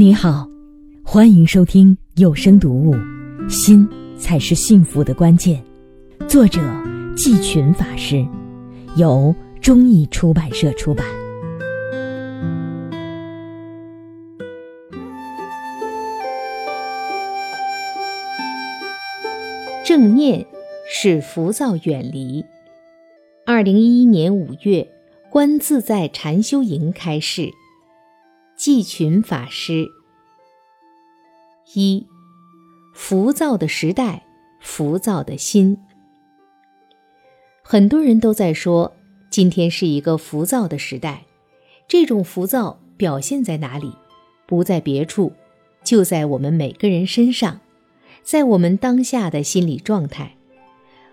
你好，欢迎收听有声读物《心才是幸福的关键》，作者季群法师，由中译出版社出版。正念使浮躁远离。二零一一年五月，观自在禅修营开示。季群法师。一，浮躁的时代，浮躁的心。很多人都在说，今天是一个浮躁的时代。这种浮躁表现在哪里？不在别处，就在我们每个人身上，在我们当下的心理状态。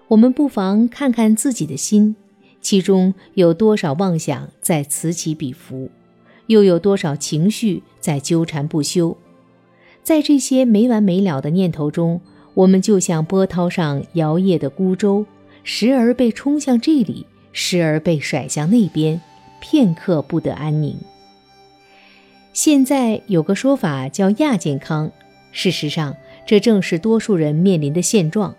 我们不妨看看自己的心，其中有多少妄想在此起彼伏？又有多少情绪在纠缠不休？在这些没完没了的念头中，我们就像波涛上摇曳的孤舟，时而被冲向这里，时而被甩向那边，片刻不得安宁。现在有个说法叫亚健康，事实上，这正是多数人面临的现状。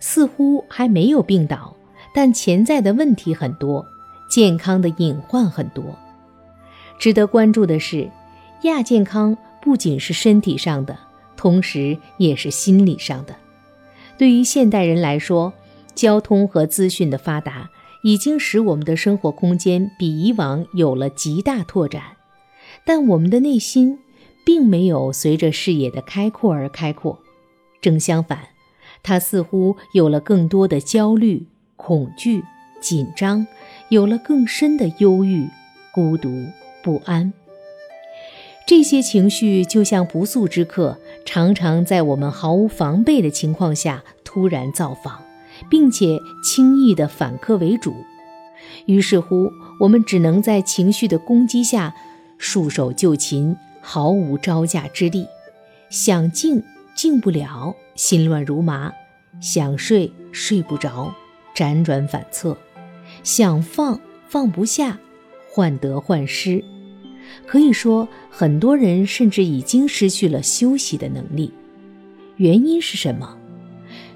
似乎还没有病倒，但潜在的问题很多，健康的隐患很多。值得关注的是，亚健康不仅是身体上的，同时也是心理上的。对于现代人来说，交通和资讯的发达已经使我们的生活空间比以往有了极大拓展，但我们的内心并没有随着视野的开阔而开阔，正相反，它似乎有了更多的焦虑、恐惧、紧张，有了更深的忧郁、孤独。不安，这些情绪就像不速之客，常常在我们毫无防备的情况下突然造访，并且轻易的反客为主。于是乎，我们只能在情绪的攻击下束手就擒，毫无招架之力。想静静不了，心乱如麻；想睡睡不着，辗转反侧；想放放不下。患得患失，可以说很多人甚至已经失去了休息的能力。原因是什么？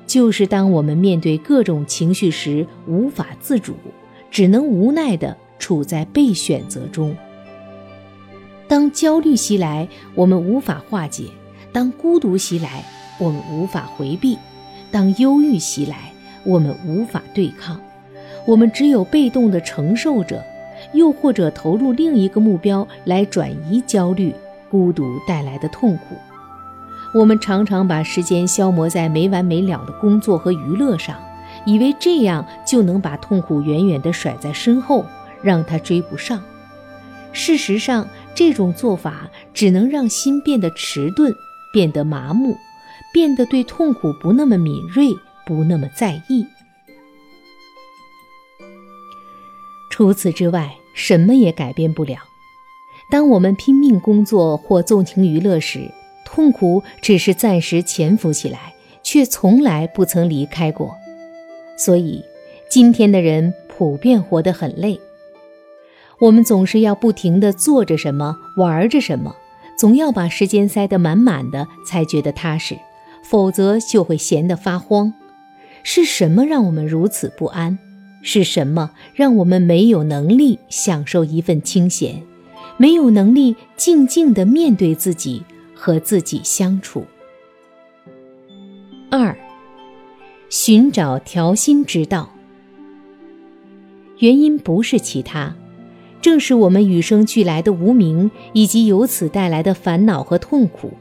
就是当我们面对各种情绪时无法自主，只能无奈地处在被选择中。当焦虑袭来，我们无法化解；当孤独袭来，我们无法回避；当忧郁袭来，我们无法对抗。我们只有被动的承受着。又或者投入另一个目标来转移焦虑、孤独带来的痛苦。我们常常把时间消磨在没完没了的工作和娱乐上，以为这样就能把痛苦远远地甩在身后，让他追不上。事实上，这种做法只能让心变得迟钝，变得麻木，变得对痛苦不那么敏锐，不那么在意。除此之外，什么也改变不了。当我们拼命工作或纵情娱乐时，痛苦只是暂时潜伏起来，却从来不曾离开过。所以，今天的人普遍活得很累。我们总是要不停地做着什么，玩着什么，总要把时间塞得满满的，才觉得踏实，否则就会闲得发慌。是什么让我们如此不安？是什么让我们没有能力享受一份清闲，没有能力静静地面对自己和自己相处？二，寻找调心之道。原因不是其他，正是我们与生俱来的无名，以及由此带来的烦恼和痛苦。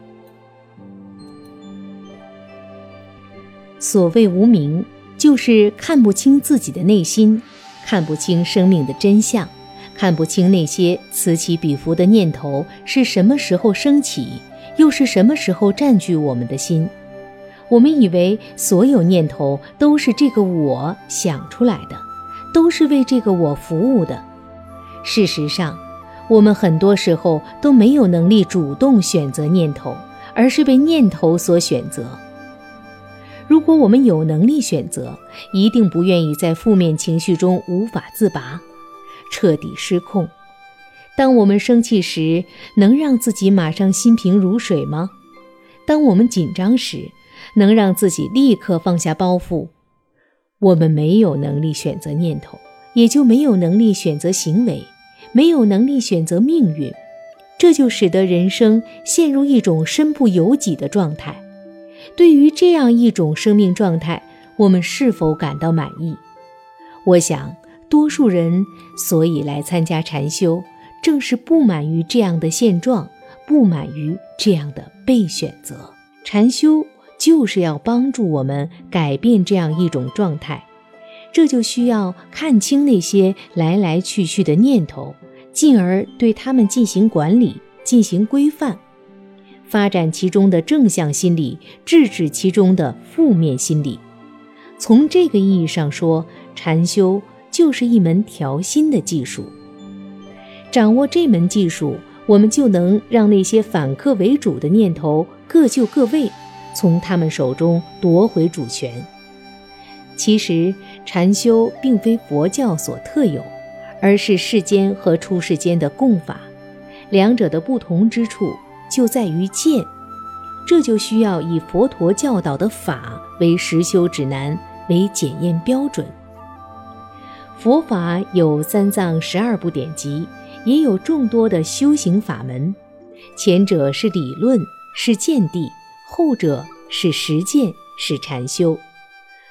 所谓无名。就是看不清自己的内心，看不清生命的真相，看不清那些此起彼伏的念头是什么时候升起，又是什么时候占据我们的心。我们以为所有念头都是这个我想出来的，都是为这个我服务的。事实上，我们很多时候都没有能力主动选择念头，而是被念头所选择。如果我们有能力选择，一定不愿意在负面情绪中无法自拔，彻底失控。当我们生气时，能让自己马上心平如水吗？当我们紧张时，能让自己立刻放下包袱？我们没有能力选择念头，也就没有能力选择行为，没有能力选择命运。这就使得人生陷入一种身不由己的状态。对于这样一种生命状态，我们是否感到满意？我想，多数人所以来参加禅修，正是不满于这样的现状，不满于这样的被选择。禅修就是要帮助我们改变这样一种状态，这就需要看清那些来来去去的念头，进而对他们进行管理、进行规范，发展其中的正向心理，制止其中的负面心理。从这个意义上说，禅修就是一门调心的技术。掌握这门技术，我们就能让那些反客为主的念头各就各位，从他们手中夺回主权。其实，禅修并非佛教所特有，而是世间和出世间的共法。两者的不同之处就在于见，这就需要以佛陀教导的法为实修指南。为检验标准。佛法有三藏十二部典籍，也有众多的修行法门。前者是理论，是见地；后者是实践，是禅修。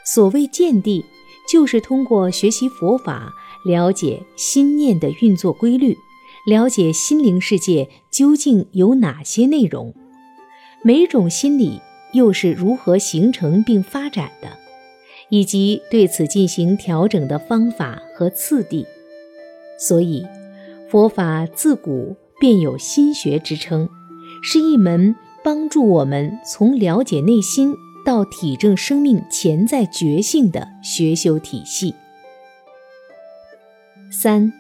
所谓见地，就是通过学习佛法，了解心念的运作规律，了解心灵世界究竟有哪些内容，每种心理又是如何形成并发展的。以及对此进行调整的方法和次第，所以佛法自古便有心学之称，是一门帮助我们从了解内心到体证生命潜在觉性的学修体系。三，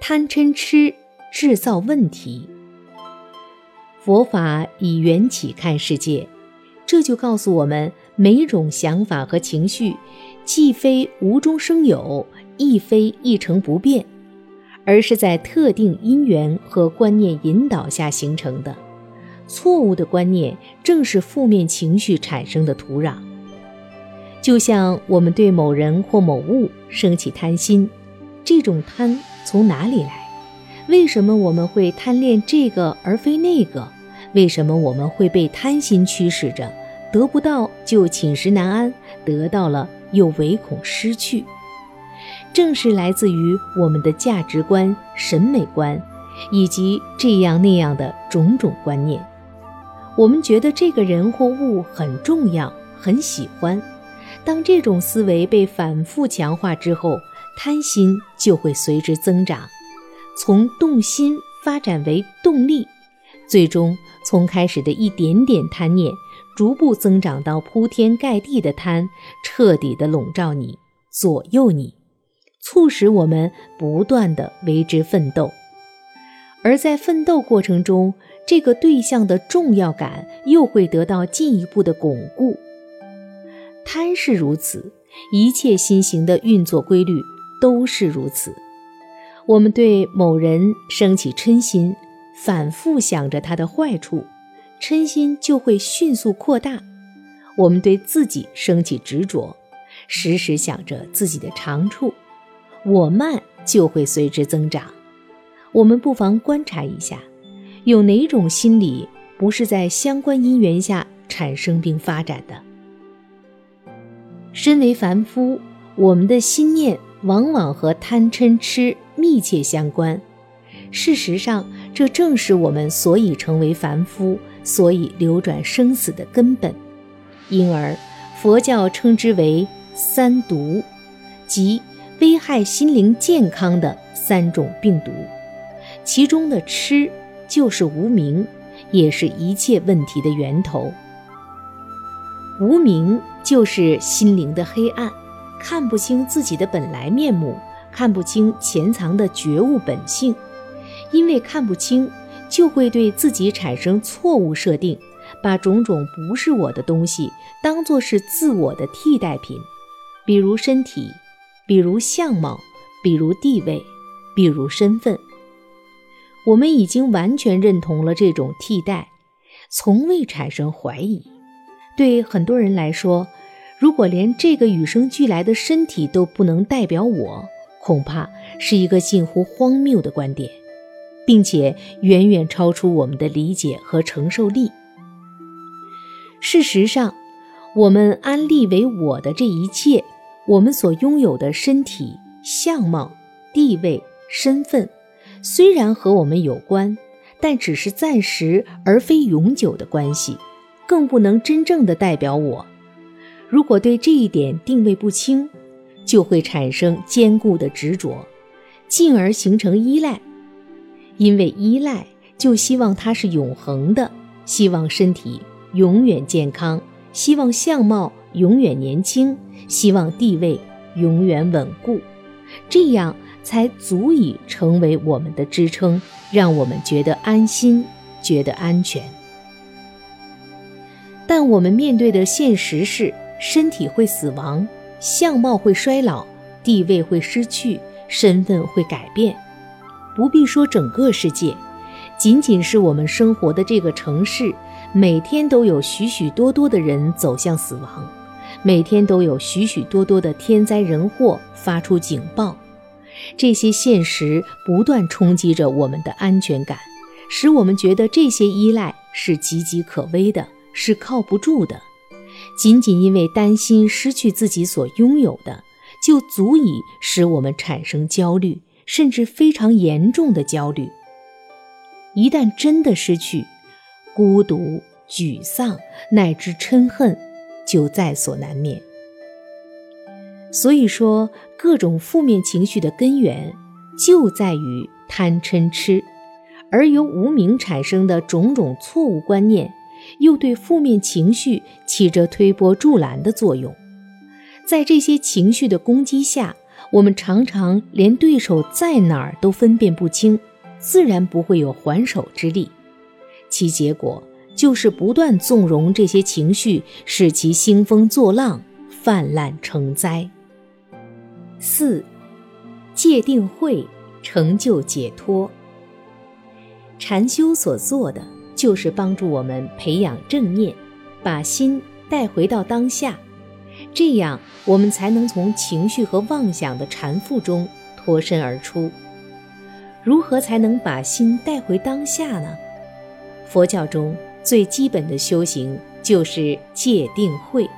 贪嗔痴制造问题。佛法以缘起看世界，这就告诉我们。每种想法和情绪，既非无中生有，亦非一成不变，而是在特定因缘和观念引导下形成的。错误的观念正是负面情绪产生的土壤。就像我们对某人或某物升起贪心，这种贪从哪里来？为什么我们会贪恋这个而非那个？为什么我们会被贪心驱使着？得不到就寝食难安，得到了又唯恐失去，正是来自于我们的价值观、审美观，以及这样那样的种种观念。我们觉得这个人或物很重要，很喜欢。当这种思维被反复强化之后，贪心就会随之增长，从动心发展为动力，最终从开始的一点点贪念。逐步增长到铺天盖地的贪，彻底的笼罩你，左右你，促使我们不断的为之奋斗。而在奋斗过程中，这个对象的重要感又会得到进一步的巩固。贪是如此，一切心行的运作规律都是如此。我们对某人升起嗔心，反复想着他的坏处。嗔心就会迅速扩大，我们对自己升起执着，时时想着自己的长处，我慢就会随之增长。我们不妨观察一下，有哪种心理不是在相关因缘下产生并发展的？身为凡夫，我们的心念往往和贪嗔痴密切相关。事实上，这正是我们所以成为凡夫。所以流转生死的根本，因而佛教称之为三毒，即危害心灵健康的三种病毒。其中的痴就是无明，也是一切问题的源头。无明就是心灵的黑暗，看不清自己的本来面目，看不清潜藏的觉悟本性，因为看不清。就会对自己产生错误设定，把种种不是我的东西当作是自我的替代品，比如身体，比如相貌，比如地位，比如身份。我们已经完全认同了这种替代，从未产生怀疑。对很多人来说，如果连这个与生俱来的身体都不能代表我，恐怕是一个近乎荒谬的观点，并且远远超出我们的理解和承受力。事实上，我们安立为我的这一切，我们所拥有的身体、相貌、地位、身份，虽然和我们有关，但只是暂时而非永久的关系，更不能真正的代表我。如果对这一点定位不清，就会产生坚固的执着，进而形成依赖。因为依赖，就希望它是永恒的，希望身体永远健康，希望相貌永远年轻，希望地位永远稳固，这样才足以成为我们的支撑，让我们觉得安心，觉得安全。但我们面对的现实是。身体会死亡，相貌会衰老，地位会失去，身份会改变。不必说整个世界，仅仅是我们生活的这个城市，每天都有许许多多的人走向死亡，每天都有许许多多的天灾人祸发出警报。这些现实不断冲击着我们的安全感，使我们觉得这些依赖是岌岌可危的，是靠不住的。仅仅因为担心失去自己所拥有的，就足以使我们产生焦虑，甚至非常严重的焦虑。一旦真的失去，孤独、沮丧乃至嗔恨就在所难免。所以说，各种负面情绪的根源就在于贪嗔痴，而由无名产生的种种错误观念。又对负面情绪起着推波助澜的作用，在这些情绪的攻击下，我们常常连对手在哪儿都分辨不清，自然不会有还手之力。其结果就是不断纵容这些情绪，使其兴风作浪、泛滥成灾。四，戒定慧，成就解脱。禅修所做的。就是帮助我们培养正念，把心带回到当下，这样我们才能从情绪和妄想的缠缚中脱身而出。如何才能把心带回当下呢？佛教中最基本的修行就是戒定慧，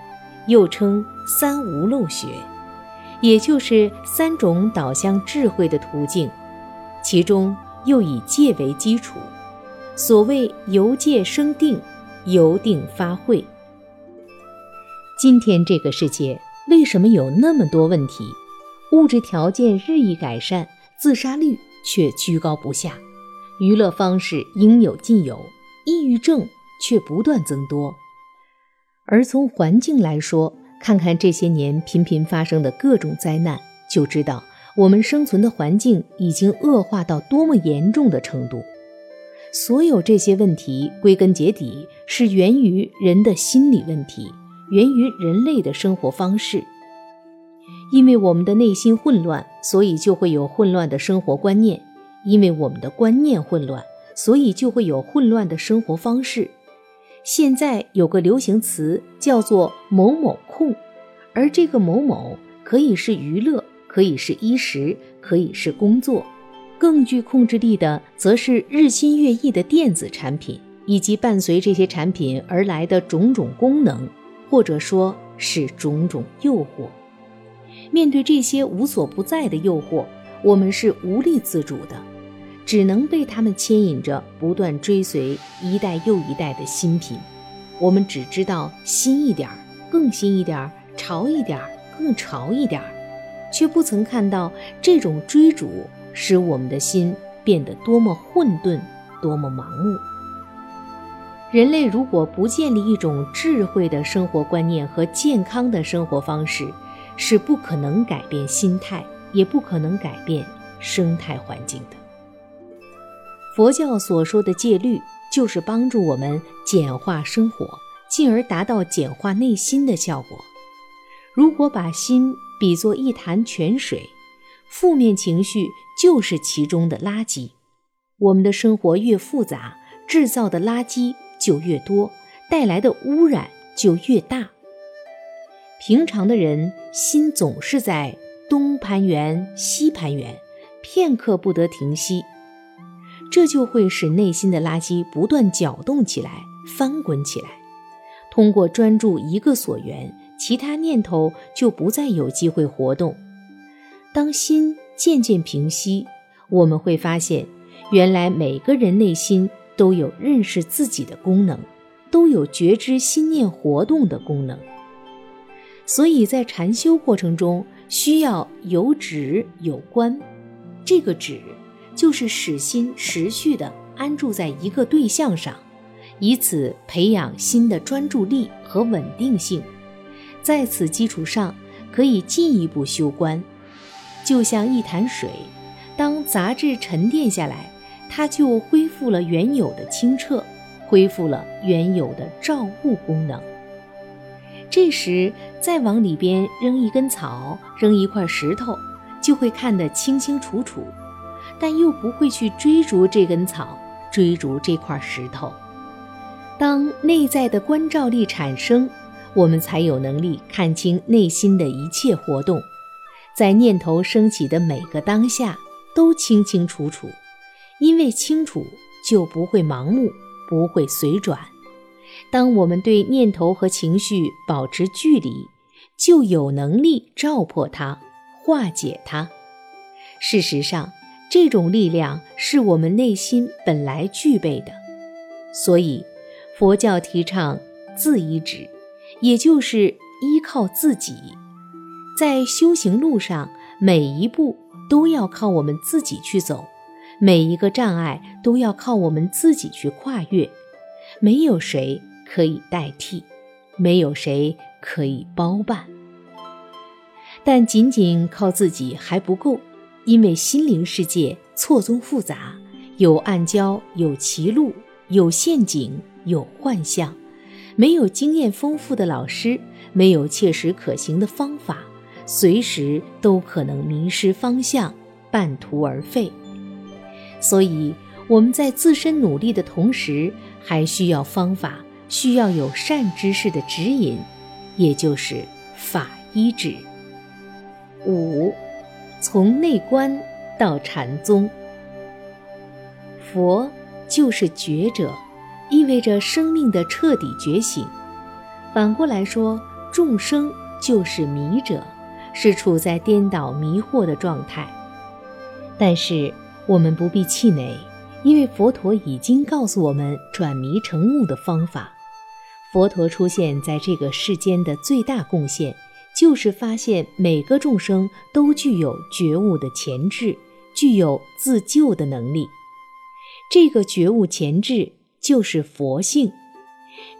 又称三无漏学，也就是三种导向智慧的途径，其中又以戒为基础。所谓由戒生定，由定发慧。今天这个世界为什么有那么多问题？物质条件日益改善，自杀率却居高不下；娱乐方式应有尽有，抑郁症却不断增多。而从环境来说，看看这些年频频发生的各种灾难，就知道我们生存的环境已经恶化到多么严重的程度。所有这些问题，归根结底是源于人的心理问题，源于人类的生活方式。因为我们的内心混乱，所以就会有混乱的生活观念；因为我们的观念混乱，所以就会有混乱的生活方式。现在有个流行词叫做“某某控”，而这个“某某”可以是娱乐，可以是衣食，可以是工作。更具控制力的，则是日新月异的电子产品，以及伴随这些产品而来的种种功能，或者说是种种诱惑。面对这些无所不在的诱惑，我们是无力自主的，只能被他们牵引着，不断追随一代又一代的新品。我们只知道新一点儿，更新一点儿，潮一点儿，更潮一点儿，却不曾看到这种追逐。使我们的心变得多么混沌，多么盲目。人类如果不建立一种智慧的生活观念和健康的生活方式，是不可能改变心态，也不可能改变生态环境的。佛教所说的戒律，就是帮助我们简化生活，进而达到简化内心的效果。如果把心比作一潭泉水，负面情绪。就是其中的垃圾。我们的生活越复杂，制造的垃圾就越多，带来的污染就越大。平常的人心总是在东攀援西攀援，片刻不得停息，这就会使内心的垃圾不断搅动起来，翻滚起来。通过专注一个所缘，其他念头就不再有机会活动。当心渐渐平息，我们会发现，原来每个人内心都有认识自己的功能，都有觉知心念活动的功能。所以在禅修过程中，需要有止有观。这个止，就是使心持续地安住在一个对象上，以此培养心的专注力和稳定性。在此基础上，可以进一步修观。就像一潭水，当杂质沉淀下来，它就恢复了原有的清澈，恢复了原有的照物功能。这时再往里边扔一根草，扔一块石头，就会看得清清楚楚，但又不会去追逐这根草，追逐这块石头。当内在的关照力产生，我们才有能力看清内心的一切活动。在念头升起的每个当下，都清清楚楚，因为清楚就不会盲目，不会随转。当我们对念头和情绪保持距离，就有能力照破它，化解它。事实上，这种力量是我们内心本来具备的。所以，佛教提倡自依止，也就是依靠自己。在修行路上，每一步都要靠我们自己去走，每一个障碍都要靠我们自己去跨越，没有谁可以代替，没有谁可以包办。但仅仅靠自己还不够，因为心灵世界错综复杂，有暗礁，有歧路，有陷阱，有幻象，没有经验丰富的老师，没有切实可行的方法。随时都可能迷失方向，半途而废。所以我们在自身努力的同时，还需要方法，需要有善知识的指引，也就是法医指。五，从内观到禅宗。佛就是觉者，意味着生命的彻底觉醒。反过来说，众生就是迷者。是处在颠倒迷惑的状态，但是我们不必气馁，因为佛陀已经告诉我们转迷成悟的方法。佛陀出现在这个世间的最大贡献，就是发现每个众生都具有觉悟的潜质，具有自救的能力。这个觉悟潜质就是佛性。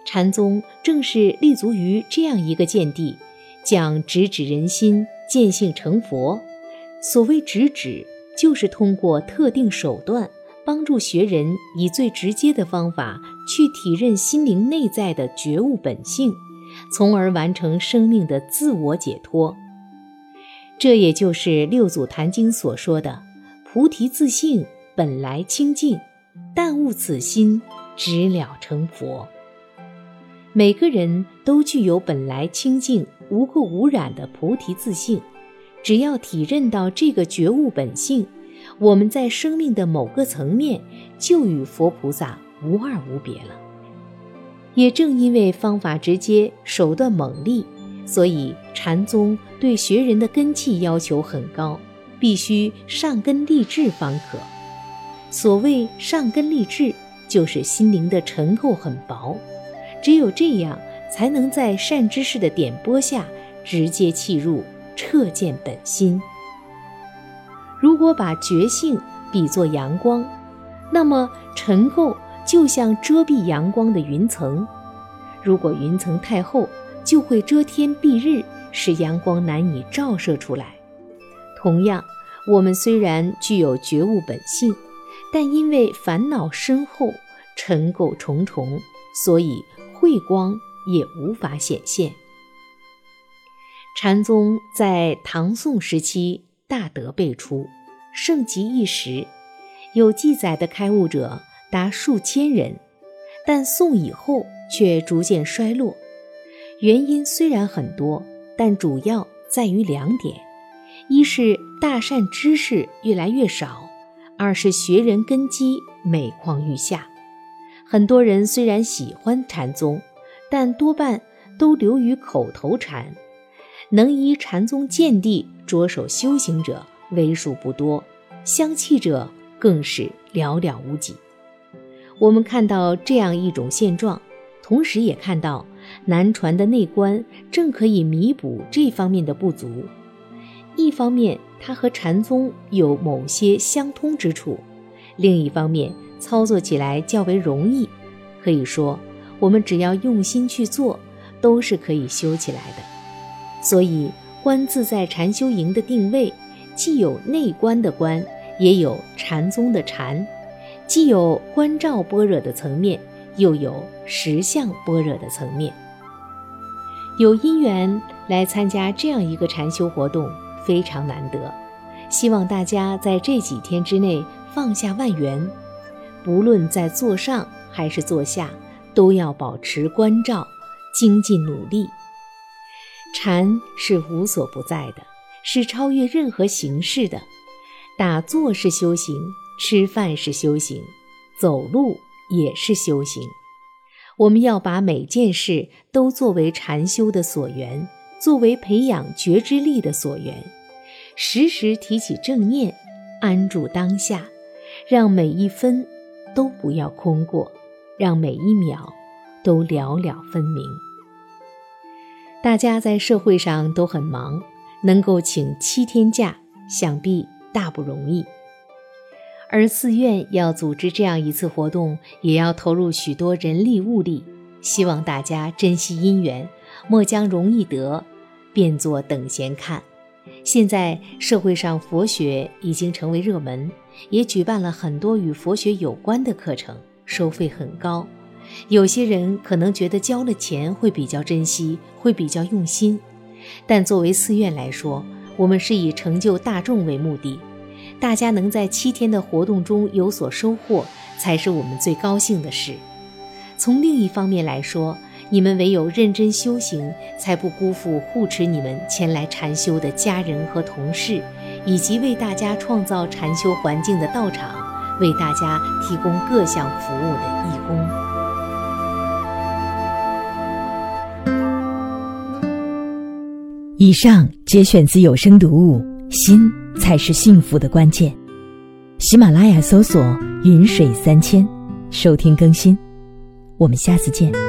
禅宗正是立足于这样一个见地。讲直指人心，见性成佛。所谓直指，就是通过特定手段，帮助学人以最直接的方法去体认心灵内在的觉悟本性，从而完成生命的自我解脱。这也就是六祖坛经所说的“菩提自性本来清净，但悟此心，直了成佛”。每个人都具有本来清净。无垢无染的菩提自性，只要体认到这个觉悟本性，我们在生命的某个层面就与佛菩萨无二无别了。也正因为方法直接，手段猛利，所以禅宗对学人的根气要求很高，必须上根立志方可。所谓上根立志，就是心灵的尘垢很薄，只有这样。才能在善知识的点拨下直接契入，彻见本心。如果把觉性比作阳光，那么尘垢就像遮蔽阳光的云层。如果云层太厚，就会遮天蔽日，使阳光难以照射出来。同样，我们虽然具有觉悟本性，但因为烦恼深厚，尘垢重重，所以慧光。也无法显现。禅宗在唐宋时期大德辈出，盛极一时，有记载的开悟者达数千人，但宋以后却逐渐衰落。原因虽然很多，但主要在于两点：一是大善知识越来越少，二是学人根基每况愈下。很多人虽然喜欢禅宗，但多半都流于口头禅，能依禅宗见地着手修行者为数不多，相契者更是寥寥无几。我们看到这样一种现状，同时也看到。南传的内观正可以弥补这方面的不足。一方面，它和禅宗有某些相通之处；另一方面，操作起来较为容易。可以说，我们只要用心去做，都是可以修起来的。所以，观自在禅修营的定位，既有内观的观，也有禅宗的禅；既有观照般若的层面。又有实相般若的层面，有因缘来参加这样一个禅修活动非常难得。希望大家在这几天之内放下万缘，不论在座上还是座下，都要保持关照，精进努力。禅是无所不在的，是超越任何形式的。打坐是修行，吃饭是修行，走路。也是修行，我们要把每件事都作为禅修的所缘，作为培养觉知力的所缘，时时提起正念，安住当下，让每一分都不要空过，让每一秒都了了分明。大家在社会上都很忙，能够请七天假，想必大不容易。而寺院要组织这样一次活动，也要投入许多人力物力。希望大家珍惜因缘，莫将容易得变作等闲看。现在社会上佛学已经成为热门，也举办了很多与佛学有关的课程，收费很高。有些人可能觉得交了钱会比较珍惜，会比较用心，但作为寺院来说，我们是以成就大众为目的。大家能在七天的活动中有所收获，才是我们最高兴的事。从另一方面来说，你们唯有认真修行，才不辜负护持你们前来禅修的家人和同事，以及为大家创造禅修环境的道场，为大家提供各项服务的义工。以上节选自有声读物《心》。才是幸福的关键。喜马拉雅搜索“云水三千”，收听更新。我们下次见。